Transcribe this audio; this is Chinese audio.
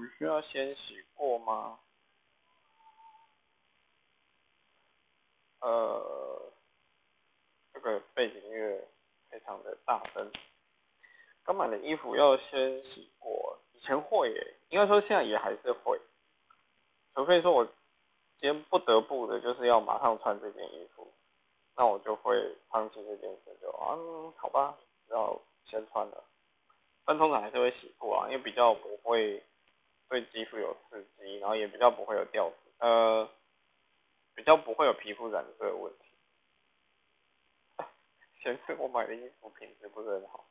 服需要先洗过吗？呃，这个背景音乐非常的大声。刚买的衣服要先洗过，以前会耶，应该说现在也还是会，除非说我今天不得不的就是要马上穿这件衣服，那我就会放弃这件事，就啊，好吧，要先穿了。但通常还是会洗过啊，因为比较不会对肌肤有刺激，然后也比较不会有掉呃，比较不会有皮肤染色的问题。显示我买的衣服品质不是很好。